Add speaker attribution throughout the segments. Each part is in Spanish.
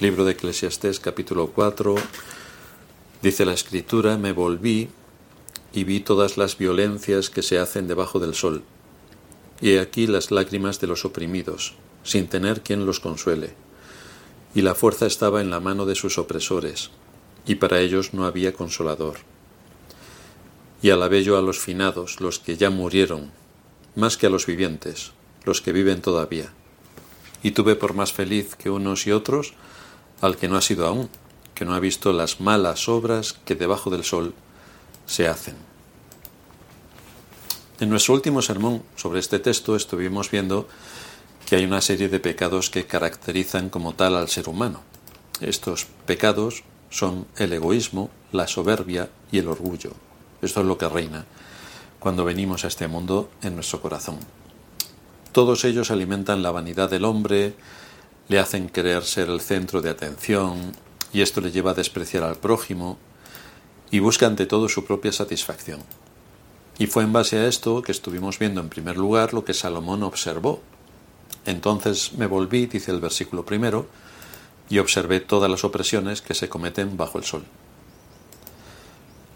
Speaker 1: Libro de Eclesiastés capítulo 4 dice la escritura, me volví y vi todas las violencias que se hacen debajo del sol, y he aquí las lágrimas de los oprimidos, sin tener quien los consuele, y la fuerza estaba en la mano de sus opresores, y para ellos no había consolador. Y alabé yo a los finados, los que ya murieron, más que a los vivientes, los que viven todavía. Y tuve por más feliz que unos y otros al que no ha sido aún, que no ha visto las malas obras que debajo del sol se hacen. En nuestro último sermón sobre este texto estuvimos viendo que hay una serie de pecados que caracterizan como tal al ser humano. Estos pecados son el egoísmo, la soberbia y el orgullo. Esto es lo que reina cuando venimos a este mundo en nuestro corazón. Todos ellos alimentan la vanidad del hombre, le hacen querer ser el centro de atención y esto le lleva a despreciar al prójimo y busca ante todo su propia satisfacción. Y fue en base a esto que estuvimos viendo en primer lugar lo que Salomón observó. Entonces me volví, dice el versículo primero, y observé todas las opresiones que se cometen bajo el sol.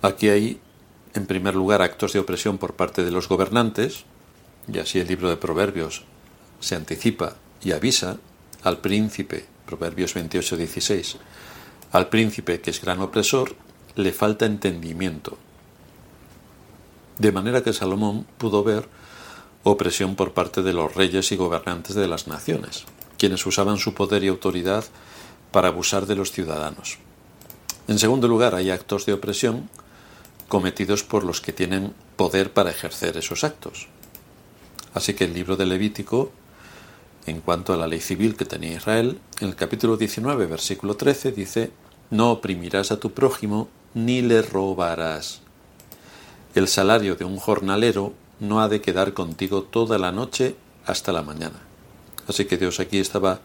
Speaker 1: Aquí hay, en primer lugar, actos de opresión por parte de los gobernantes, y así el libro de Proverbios se anticipa y avisa al príncipe, Proverbios 28, 16, al príncipe que es gran opresor, le falta entendimiento. De manera que Salomón pudo ver opresión por parte de los reyes y gobernantes de las naciones, quienes usaban su poder y autoridad para abusar de los ciudadanos. En segundo lugar, hay actos de opresión cometidos por los que tienen poder para ejercer esos actos. Así que el libro de Levítico en cuanto a la ley civil que tenía Israel, en el capítulo 19, versículo 13, dice, No oprimirás a tu prójimo ni le robarás. El salario de un jornalero no ha de quedar contigo toda la noche hasta la mañana. Así que Dios aquí estaba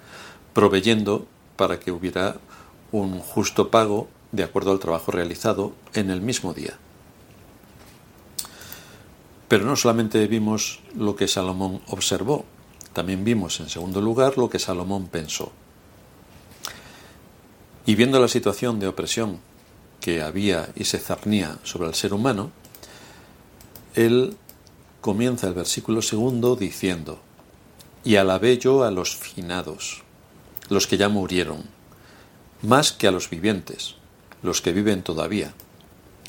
Speaker 1: proveyendo para que hubiera un justo pago de acuerdo al trabajo realizado en el mismo día. Pero no solamente vimos lo que Salomón observó, también vimos, en segundo lugar, lo que Salomón pensó. Y viendo la situación de opresión que había y se zarnía sobre el ser humano, él comienza el versículo segundo diciendo, y alabé yo a los finados, los que ya murieron, más que a los vivientes, los que viven todavía,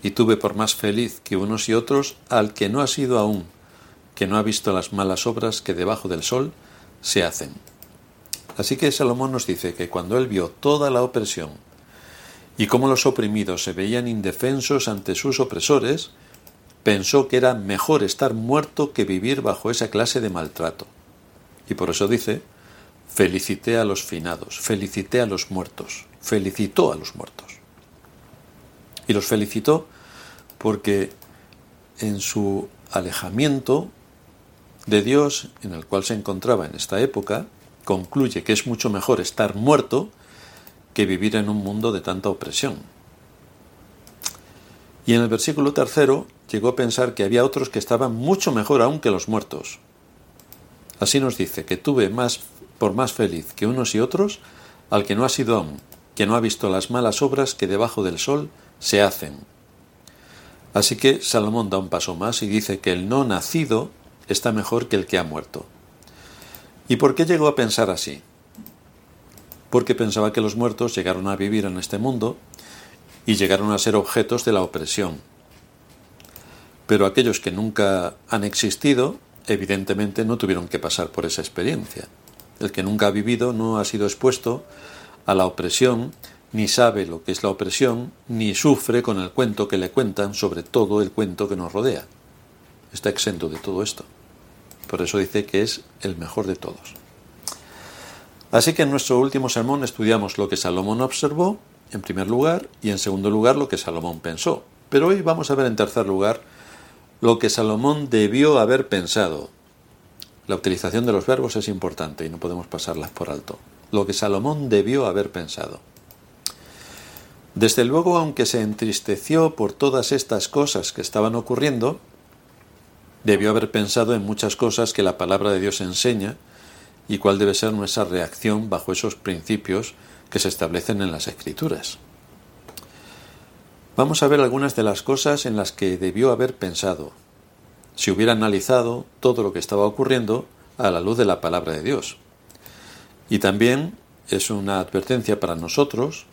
Speaker 1: y tuve por más feliz que unos y otros al que no ha sido aún, que no ha visto las malas obras que debajo del sol se hacen. Así que Salomón nos dice que cuando él vio toda la opresión y cómo los oprimidos se veían indefensos ante sus opresores, pensó que era mejor estar muerto que vivir bajo esa clase de maltrato. Y por eso dice, felicité a los finados, felicité a los muertos, felicitó a los muertos. Y los felicitó porque en su alejamiento de Dios en el cual se encontraba en esta época, concluye que es mucho mejor estar muerto que vivir en un mundo de tanta opresión. Y en el versículo tercero llegó a pensar que había otros que estaban mucho mejor aún que los muertos. Así nos dice que tuve más por más feliz que unos y otros al que no ha sido aún, que no ha visto las malas obras que debajo del sol se hacen. Así que Salomón da un paso más y dice que el no nacido está mejor que el que ha muerto. ¿Y por qué llegó a pensar así? Porque pensaba que los muertos llegaron a vivir en este mundo y llegaron a ser objetos de la opresión. Pero aquellos que nunca han existido, evidentemente no tuvieron que pasar por esa experiencia. El que nunca ha vivido no ha sido expuesto a la opresión, ni sabe lo que es la opresión, ni sufre con el cuento que le cuentan sobre todo el cuento que nos rodea. Está exento de todo esto. Por eso dice que es el mejor de todos. Así que en nuestro último sermón estudiamos lo que Salomón observó, en primer lugar, y en segundo lugar lo que Salomón pensó. Pero hoy vamos a ver en tercer lugar lo que Salomón debió haber pensado. La utilización de los verbos es importante y no podemos pasarlas por alto. Lo que Salomón debió haber pensado. Desde luego, aunque se entristeció por todas estas cosas que estaban ocurriendo, Debió haber pensado en muchas cosas que la palabra de Dios enseña y cuál debe ser nuestra reacción bajo esos principios que se establecen en las Escrituras. Vamos a ver algunas de las cosas en las que debió haber pensado, si hubiera analizado todo lo que estaba ocurriendo a la luz de la palabra de Dios. Y también es una advertencia para nosotros,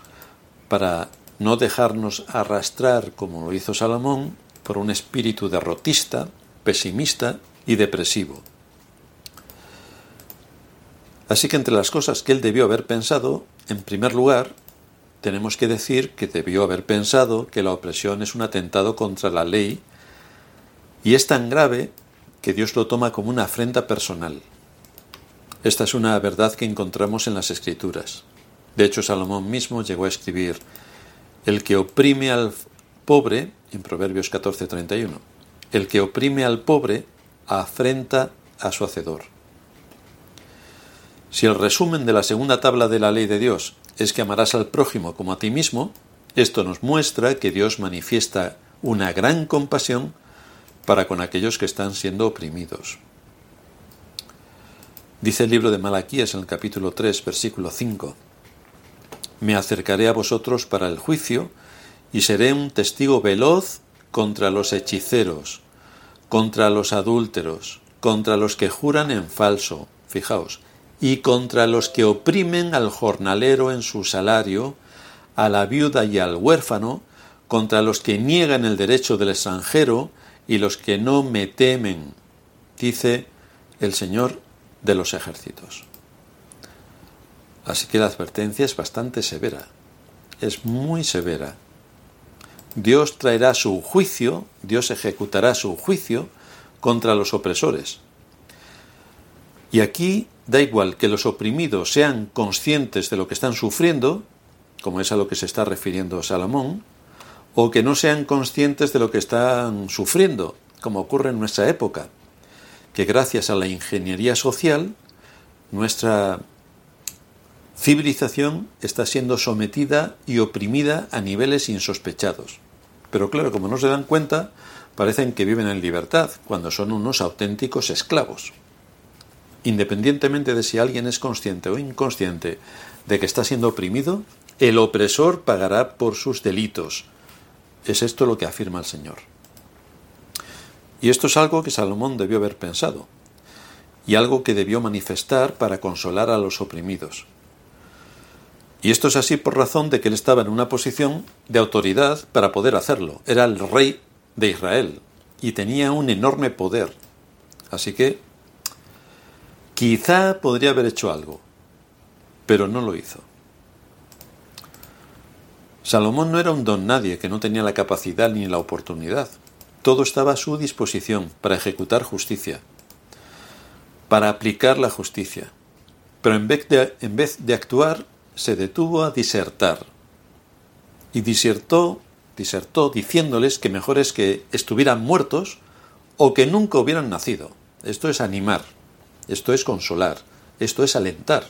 Speaker 1: para no dejarnos arrastrar, como lo hizo Salomón, por un espíritu derrotista, pesimista y depresivo. Así que entre las cosas que él debió haber pensado, en primer lugar, tenemos que decir que debió haber pensado que la opresión es un atentado contra la ley y es tan grave que Dios lo toma como una afrenta personal. Esta es una verdad que encontramos en las Escrituras. De hecho, Salomón mismo llegó a escribir, el que oprime al pobre, en Proverbios 14:31, el que oprime al pobre afrenta a su hacedor. Si el resumen de la segunda tabla de la ley de Dios es que amarás al prójimo como a ti mismo, esto nos muestra que Dios manifiesta una gran compasión para con aquellos que están siendo oprimidos. Dice el libro de Malaquías en el capítulo 3, versículo 5, Me acercaré a vosotros para el juicio y seré un testigo veloz contra los hechiceros, contra los adúlteros, contra los que juran en falso. Fijaos, y contra los que oprimen al jornalero en su salario, a la viuda y al huérfano, contra los que niegan el derecho del extranjero y los que no me temen, dice el Señor de los ejércitos. Así que la advertencia es bastante severa, es muy severa. Dios traerá su juicio, Dios ejecutará su juicio contra los opresores. Y aquí Da igual que los oprimidos sean conscientes de lo que están sufriendo, como es a lo que se está refiriendo Salomón, o que no sean conscientes de lo que están sufriendo, como ocurre en nuestra época, que gracias a la ingeniería social, nuestra civilización está siendo sometida y oprimida a niveles insospechados. Pero claro, como no se dan cuenta, parecen que viven en libertad, cuando son unos auténticos esclavos independientemente de si alguien es consciente o inconsciente de que está siendo oprimido, el opresor pagará por sus delitos. Es esto lo que afirma el Señor. Y esto es algo que Salomón debió haber pensado, y algo que debió manifestar para consolar a los oprimidos. Y esto es así por razón de que él estaba en una posición de autoridad para poder hacerlo. Era el rey de Israel y tenía un enorme poder. Así que Quizá podría haber hecho algo, pero no lo hizo. Salomón no era un don nadie que no tenía la capacidad ni la oportunidad. Todo estaba a su disposición para ejecutar justicia, para aplicar la justicia. Pero en vez de, en vez de actuar, se detuvo a disertar. Y disertó, disertó diciéndoles que mejor es que estuvieran muertos o que nunca hubieran nacido. Esto es animar. Esto es consolar, esto es alentar.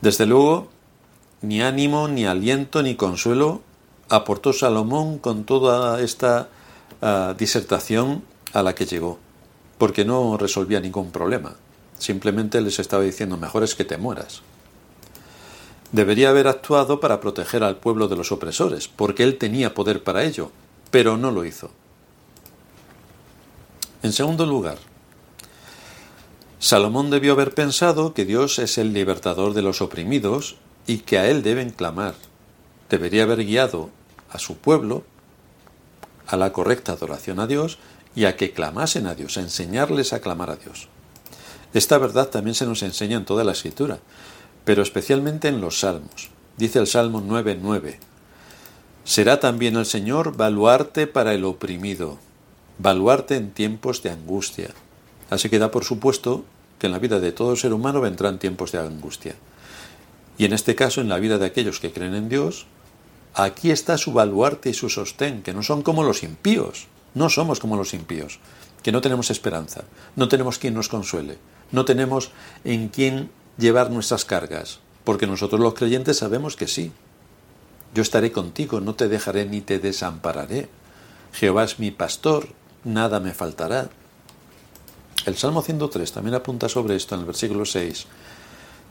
Speaker 1: Desde luego, ni ánimo, ni aliento, ni consuelo aportó Salomón con toda esta ah, disertación a la que llegó, porque no resolvía ningún problema. Simplemente les estaba diciendo, mejor es que te mueras. Debería haber actuado para proteger al pueblo de los opresores, porque él tenía poder para ello, pero no lo hizo. En segundo lugar, Salomón debió haber pensado que Dios es el libertador de los oprimidos y que a Él deben clamar. Debería haber guiado a su pueblo a la correcta adoración a Dios y a que clamasen a Dios, a enseñarles a clamar a Dios. Esta verdad también se nos enseña en toda la escritura, pero especialmente en los salmos. Dice el Salmo 9:9, Será también el Señor baluarte para el oprimido, baluarte en tiempos de angustia. Así que da por supuesto que en la vida de todo ser humano vendrán tiempos de angustia. Y en este caso, en la vida de aquellos que creen en Dios, aquí está su baluarte y su sostén, que no son como los impíos, no somos como los impíos, que no tenemos esperanza, no tenemos quien nos consuele, no tenemos en quien llevar nuestras cargas, porque nosotros los creyentes sabemos que sí. Yo estaré contigo, no te dejaré ni te desampararé. Jehová es mi pastor, nada me faltará. El Salmo 103 también apunta sobre esto en el versículo 6.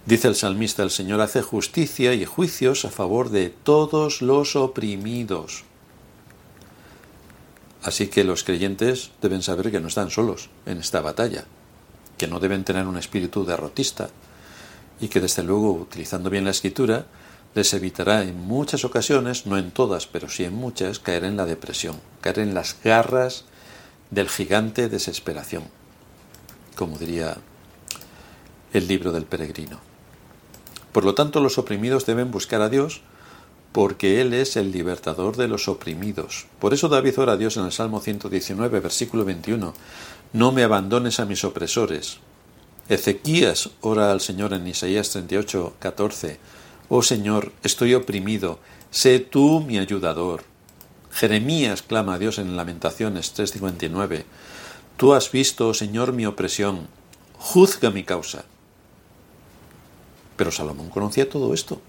Speaker 1: Dice el salmista, el Señor hace justicia y juicios a favor de todos los oprimidos. Así que los creyentes deben saber que no están solos en esta batalla, que no deben tener un espíritu derrotista y que desde luego, utilizando bien la escritura, les evitará en muchas ocasiones, no en todas, pero sí en muchas, caer en la depresión, caer en las garras del gigante desesperación, como diría el libro del peregrino. Por lo tanto, los oprimidos deben buscar a Dios porque Él es el libertador de los oprimidos. Por eso David ora a Dios en el Salmo 119, versículo 21, No me abandones a mis opresores. Ezequías ora al Señor en Isaías 38, 14, Oh Señor, estoy oprimido, sé tú mi ayudador. Jeremías clama a Dios en Lamentaciones 3:59, Tú has visto, oh Señor, mi opresión, juzga mi causa. Pero Salomón conocía todo esto.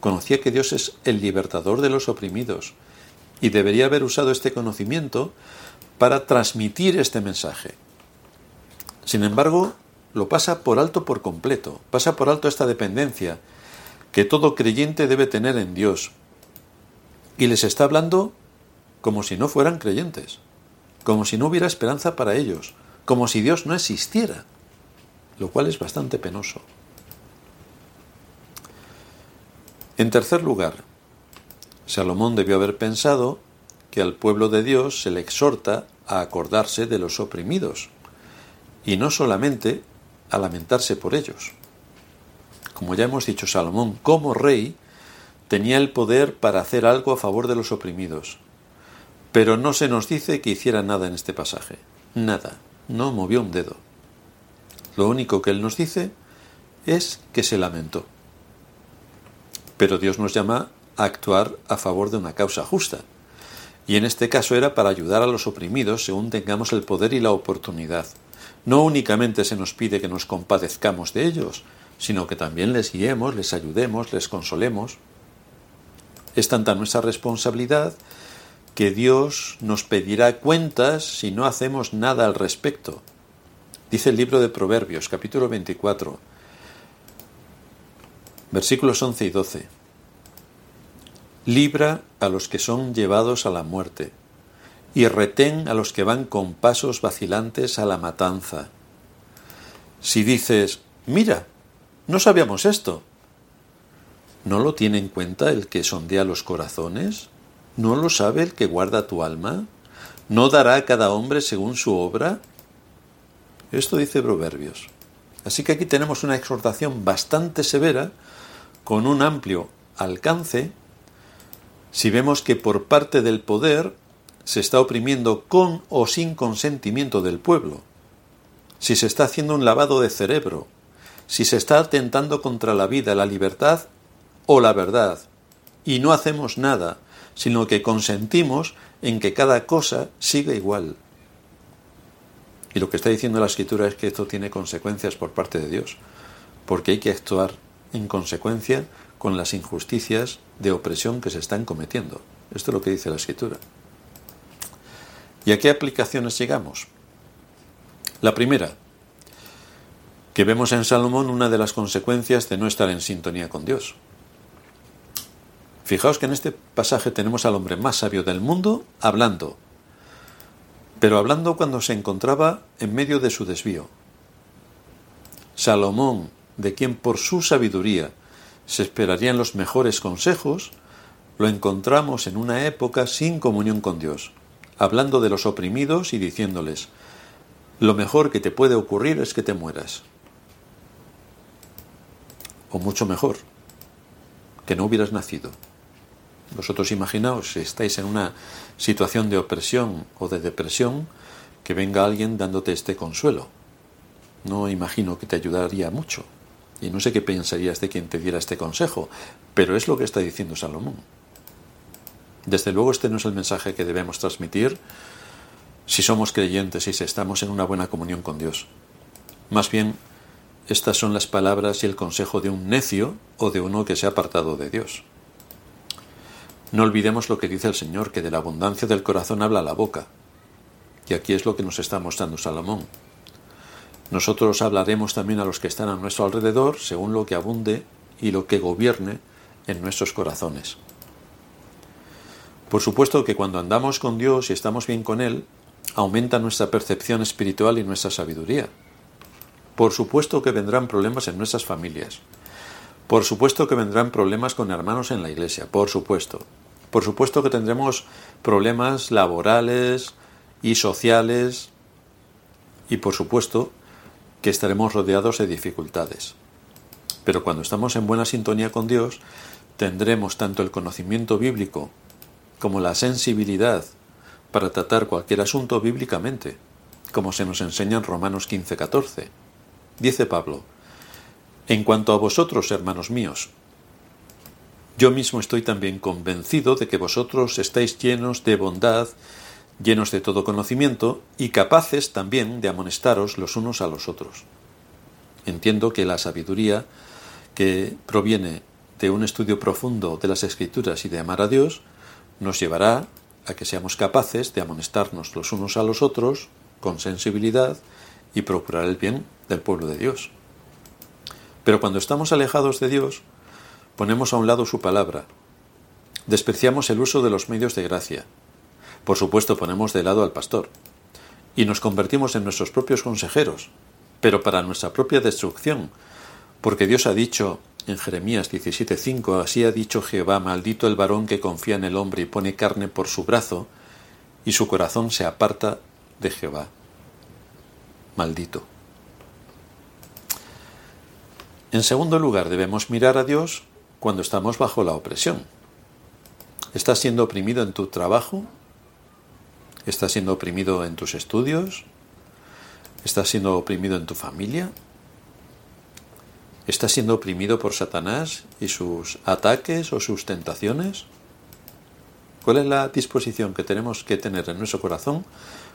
Speaker 1: Conocía que Dios es el libertador de los oprimidos y debería haber usado este conocimiento para transmitir este mensaje. Sin embargo, lo pasa por alto por completo, pasa por alto esta dependencia que todo creyente debe tener en Dios. Y les está hablando como si no fueran creyentes, como si no hubiera esperanza para ellos, como si Dios no existiera, lo cual es bastante penoso. En tercer lugar, Salomón debió haber pensado que al pueblo de Dios se le exhorta a acordarse de los oprimidos y no solamente a lamentarse por ellos. Como ya hemos dicho, Salomón, como rey, tenía el poder para hacer algo a favor de los oprimidos. Pero no se nos dice que hiciera nada en este pasaje. Nada. No movió un dedo. Lo único que él nos dice es que se lamentó. Pero Dios nos llama a actuar a favor de una causa justa. Y en este caso era para ayudar a los oprimidos según tengamos el poder y la oportunidad. No únicamente se nos pide que nos compadezcamos de ellos, sino que también les guiemos, les ayudemos, les consolemos. Es tanta nuestra responsabilidad que Dios nos pedirá cuentas si no hacemos nada al respecto. Dice el libro de Proverbios, capítulo 24, Versículos 11 y 12. Libra a los que son llevados a la muerte, y retén a los que van con pasos vacilantes a la matanza. Si dices, mira, no sabíamos esto, ¿no lo tiene en cuenta el que sondea los corazones? ¿No lo sabe el que guarda tu alma? ¿No dará a cada hombre según su obra? Esto dice Proverbios. Así que aquí tenemos una exhortación bastante severa con un amplio alcance si vemos que por parte del poder se está oprimiendo con o sin consentimiento del pueblo, si se está haciendo un lavado de cerebro, si se está atentando contra la vida, la libertad o la verdad, y no hacemos nada, sino que consentimos en que cada cosa siga igual. Y lo que está diciendo la escritura es que esto tiene consecuencias por parte de Dios, porque hay que actuar en consecuencia con las injusticias de opresión que se están cometiendo. Esto es lo que dice la escritura. ¿Y a qué aplicaciones llegamos? La primera, que vemos en Salomón una de las consecuencias de no estar en sintonía con Dios. Fijaos que en este pasaje tenemos al hombre más sabio del mundo hablando, pero hablando cuando se encontraba en medio de su desvío. Salomón, de quien por su sabiduría se esperarían los mejores consejos, lo encontramos en una época sin comunión con Dios, hablando de los oprimidos y diciéndoles, lo mejor que te puede ocurrir es que te mueras. O mucho mejor, que no hubieras nacido. Vosotros imaginaos si estáis en una situación de opresión o de depresión, que venga alguien dándote este consuelo. No imagino que te ayudaría mucho. Y no sé qué pensarías de quien te diera este consejo, pero es lo que está diciendo Salomón. Desde luego este no es el mensaje que debemos transmitir si somos creyentes y si estamos en una buena comunión con Dios. Más bien, estas son las palabras y el consejo de un necio o de uno que se ha apartado de Dios. No olvidemos lo que dice el Señor, que de la abundancia del corazón habla la boca. Y aquí es lo que nos está mostrando Salomón. Nosotros hablaremos también a los que están a nuestro alrededor según lo que abunde y lo que gobierne en nuestros corazones. Por supuesto que cuando andamos con Dios y estamos bien con Él, aumenta nuestra percepción espiritual y nuestra sabiduría. Por supuesto que vendrán problemas en nuestras familias. Por supuesto que vendrán problemas con hermanos en la iglesia. Por supuesto. Por supuesto que tendremos problemas laborales y sociales. Y por supuesto que estaremos rodeados de dificultades. Pero cuando estamos en buena sintonía con Dios, tendremos tanto el conocimiento bíblico como la sensibilidad para tratar cualquier asunto bíblicamente, como se nos enseña en Romanos 15:14. Dice Pablo, En cuanto a vosotros, hermanos míos, yo mismo estoy también convencido de que vosotros estáis llenos de bondad, llenos de todo conocimiento y capaces también de amonestaros los unos a los otros. Entiendo que la sabiduría que proviene de un estudio profundo de las escrituras y de amar a Dios nos llevará a que seamos capaces de amonestarnos los unos a los otros con sensibilidad y procurar el bien del pueblo de Dios. Pero cuando estamos alejados de Dios, ponemos a un lado su palabra, despreciamos el uso de los medios de gracia, por supuesto ponemos de lado al pastor, y nos convertimos en nuestros propios consejeros, pero para nuestra propia destrucción, porque Dios ha dicho en Jeremías 17:5, así ha dicho Jehová, maldito el varón que confía en el hombre y pone carne por su brazo, y su corazón se aparta de Jehová. Maldito. En segundo lugar, debemos mirar a Dios cuando estamos bajo la opresión. ¿Estás siendo oprimido en tu trabajo? ¿Estás siendo oprimido en tus estudios? ¿Estás siendo oprimido en tu familia? ¿Estás siendo oprimido por Satanás y sus ataques o sus tentaciones? ¿Cuál es la disposición que tenemos que tener en nuestro corazón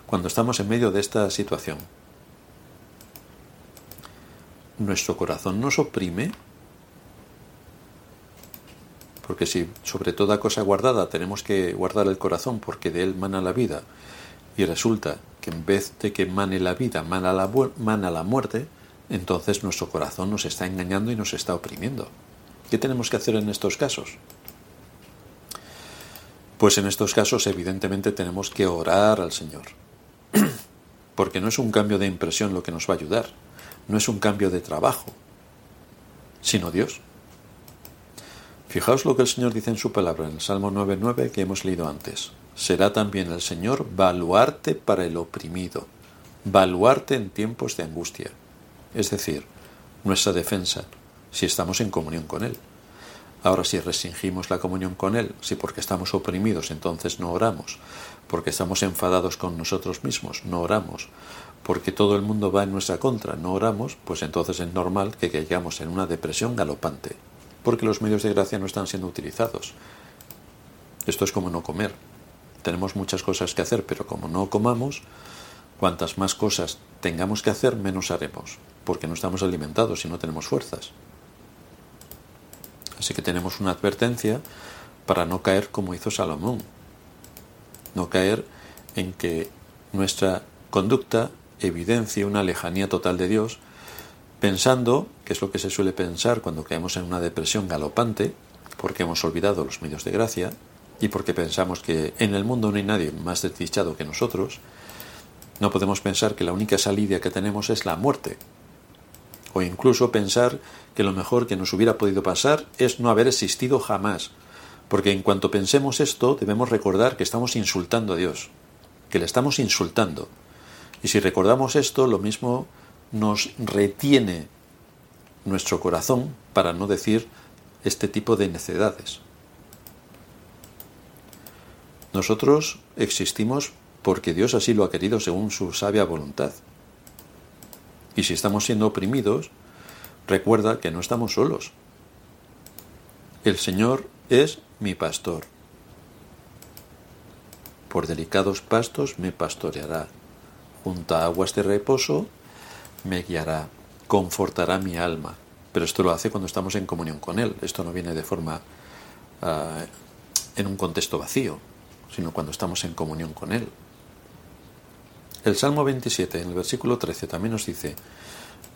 Speaker 1: cuando estamos en medio de esta situación? ¿Nuestro corazón nos oprime? Porque si sobre toda cosa guardada tenemos que guardar el corazón porque de él mana la vida y resulta que en vez de que mane la vida, mana la, mana la muerte, entonces nuestro corazón nos está engañando y nos está oprimiendo. ¿Qué tenemos que hacer en estos casos? Pues en estos casos evidentemente tenemos que orar al Señor. Porque no es un cambio de impresión lo que nos va a ayudar, no es un cambio de trabajo, sino Dios. Fijaos lo que el Señor dice en su palabra, en el Salmo 9.9 que hemos leído antes. Será también el Señor baluarte para el oprimido, baluarte en tiempos de angustia es decir, nuestra defensa, si estamos en comunión con Él. Ahora, si restringimos la comunión con Él, si porque estamos oprimidos entonces no oramos, porque estamos enfadados con nosotros mismos, no oramos, porque todo el mundo va en nuestra contra, no oramos, pues entonces es normal que caigamos en una depresión galopante, porque los medios de gracia no están siendo utilizados. Esto es como no comer. Tenemos muchas cosas que hacer, pero como no comamos, cuantas más cosas tengamos que hacer, menos haremos porque no estamos alimentados y no tenemos fuerzas. Así que tenemos una advertencia para no caer como hizo Salomón, no caer en que nuestra conducta evidencie una lejanía total de Dios, pensando, que es lo que se suele pensar cuando caemos en una depresión galopante, porque hemos olvidado los medios de gracia y porque pensamos que en el mundo no hay nadie más desdichado que nosotros, no podemos pensar que la única salida que tenemos es la muerte, o incluso pensar que lo mejor que nos hubiera podido pasar es no haber existido jamás, porque en cuanto pensemos esto debemos recordar que estamos insultando a Dios, que le estamos insultando. Y si recordamos esto, lo mismo nos retiene nuestro corazón para no decir este tipo de necedades. Nosotros existimos porque Dios así lo ha querido según su sabia voluntad. Y si estamos siendo oprimidos, recuerda que no estamos solos. El Señor es mi pastor. Por delicados pastos me pastoreará. Junto a aguas de reposo me guiará. Confortará mi alma. Pero esto lo hace cuando estamos en comunión con Él. Esto no viene de forma ah, en un contexto vacío, sino cuando estamos en comunión con Él. El Salmo 27, en el versículo 13, también nos dice,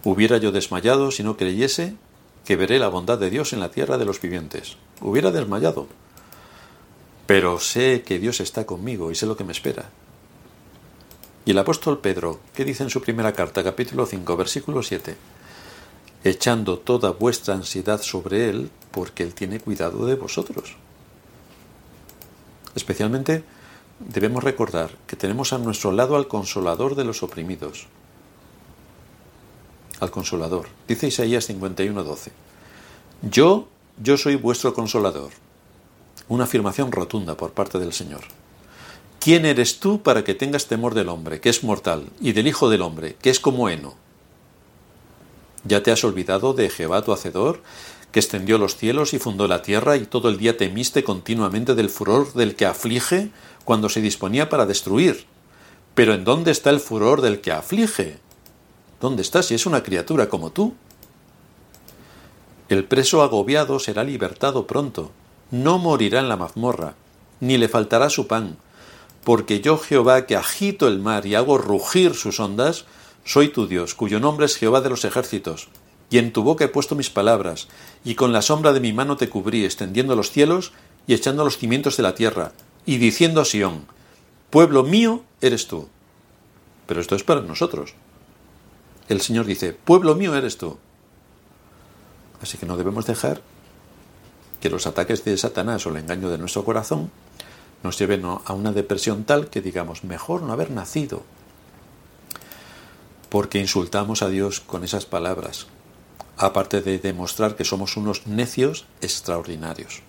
Speaker 1: Hubiera yo desmayado si no creyese que veré la bondad de Dios en la tierra de los vivientes. Hubiera desmayado. Pero sé que Dios está conmigo y sé lo que me espera. Y el apóstol Pedro, ¿qué dice en su primera carta, capítulo 5, versículo 7? Echando toda vuestra ansiedad sobre Él, porque Él tiene cuidado de vosotros. Especialmente debemos recordar que tenemos a nuestro lado al consolador de los oprimidos. Al consolador. Dice Isaías 51:12. Yo, yo soy vuestro consolador. Una afirmación rotunda por parte del Señor. ¿Quién eres tú para que tengas temor del hombre, que es mortal, y del Hijo del hombre, que es como heno? ¿Ya te has olvidado de Jehová tu Hacedor, que extendió los cielos y fundó la tierra, y todo el día temiste continuamente del furor del que aflige, cuando se disponía para destruir. Pero ¿en dónde está el furor del que aflige? ¿Dónde está si es una criatura como tú? El preso agobiado será libertado pronto, no morirá en la mazmorra, ni le faltará su pan, porque yo Jehová que agito el mar y hago rugir sus ondas, soy tu Dios, cuyo nombre es Jehová de los ejércitos, y en tu boca he puesto mis palabras, y con la sombra de mi mano te cubrí, extendiendo los cielos y echando los cimientos de la tierra, y diciendo a Sión, pueblo mío eres tú. Pero esto es para nosotros. El Señor dice, pueblo mío eres tú. Así que no debemos dejar que los ataques de Satanás o el engaño de nuestro corazón nos lleven a una depresión tal que digamos, mejor no haber nacido. Porque insultamos a Dios con esas palabras, aparte de demostrar que somos unos necios extraordinarios.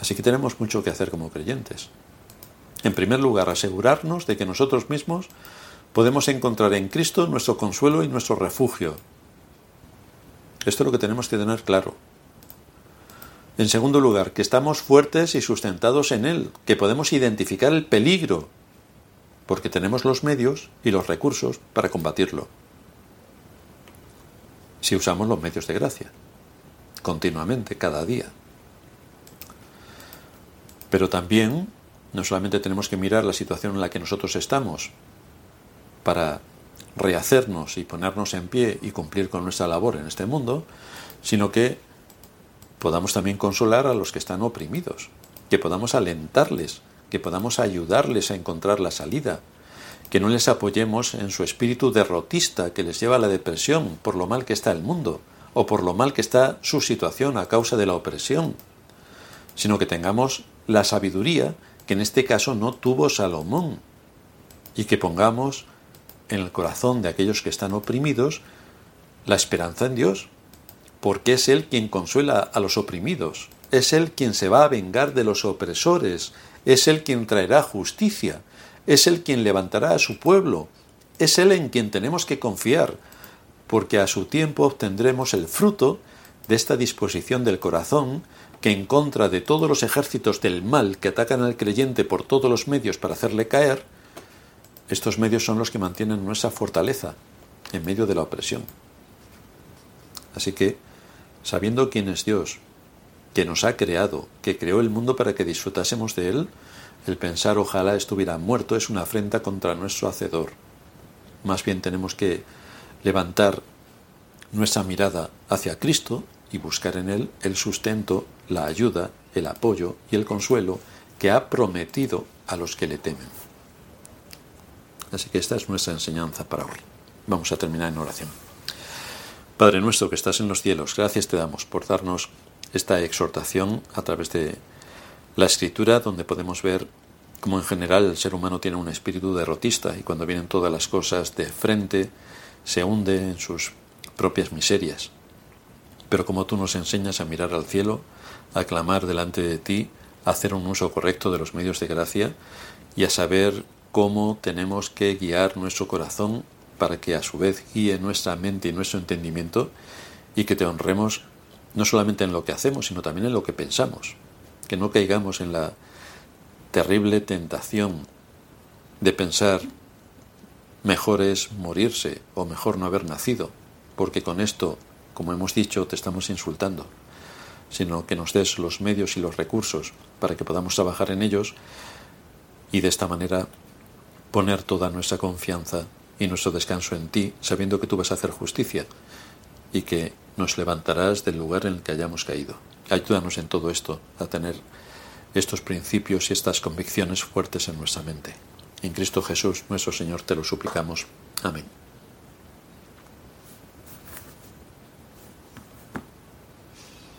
Speaker 1: Así que tenemos mucho que hacer como creyentes. En primer lugar, asegurarnos de que nosotros mismos podemos encontrar en Cristo nuestro consuelo y nuestro refugio. Esto es lo que tenemos que tener claro. En segundo lugar, que estamos fuertes y sustentados en Él, que podemos identificar el peligro, porque tenemos los medios y los recursos para combatirlo. Si usamos los medios de gracia, continuamente, cada día. Pero también no solamente tenemos que mirar la situación en la que nosotros estamos para rehacernos y ponernos en pie y cumplir con nuestra labor en este mundo, sino que podamos también consolar a los que están oprimidos, que podamos alentarles, que podamos ayudarles a encontrar la salida, que no les apoyemos en su espíritu derrotista que les lleva a la depresión por lo mal que está el mundo o por lo mal que está su situación a causa de la opresión, sino que tengamos la sabiduría que en este caso no tuvo Salomón, y que pongamos en el corazón de aquellos que están oprimidos la esperanza en Dios, porque es Él quien consuela a los oprimidos, es Él quien se va a vengar de los opresores, es Él quien traerá justicia, es Él quien levantará a su pueblo, es Él en quien tenemos que confiar, porque a su tiempo obtendremos el fruto de esta disposición del corazón que en contra de todos los ejércitos del mal que atacan al creyente por todos los medios para hacerle caer, estos medios son los que mantienen nuestra fortaleza en medio de la opresión. Así que, sabiendo quién es Dios, que nos ha creado, que creó el mundo para que disfrutásemos de él, el pensar ojalá estuviera muerto es una afrenta contra nuestro Hacedor. Más bien tenemos que levantar nuestra mirada hacia Cristo y buscar en Él el sustento, la ayuda, el apoyo y el consuelo que ha prometido a los que le temen. Así que esta es nuestra enseñanza para hoy. Vamos a terminar en oración. Padre nuestro que estás en los cielos, gracias te damos por darnos esta exhortación a través de la escritura donde podemos ver cómo en general el ser humano tiene un espíritu derrotista y cuando vienen todas las cosas de frente se hunde en sus propias miserias. Pero como tú nos enseñas a mirar al cielo, a clamar delante de ti, a hacer un uso correcto de los medios de gracia y a saber cómo tenemos que guiar nuestro corazón para que a su vez guíe nuestra mente y nuestro entendimiento y que te honremos no solamente en lo que hacemos, sino también en lo que pensamos, que no caigamos en la terrible tentación de pensar mejor es morirse o mejor no haber nacido, porque con esto como hemos dicho, te estamos insultando, sino que nos des los medios y los recursos para que podamos trabajar en ellos y de esta manera poner toda nuestra confianza y nuestro descanso en ti, sabiendo que tú vas a hacer justicia y que nos levantarás del lugar en el que hayamos caído. Ayúdanos en todo esto a tener estos principios y estas convicciones fuertes en nuestra mente. En Cristo Jesús, nuestro Señor, te lo suplicamos. Amén.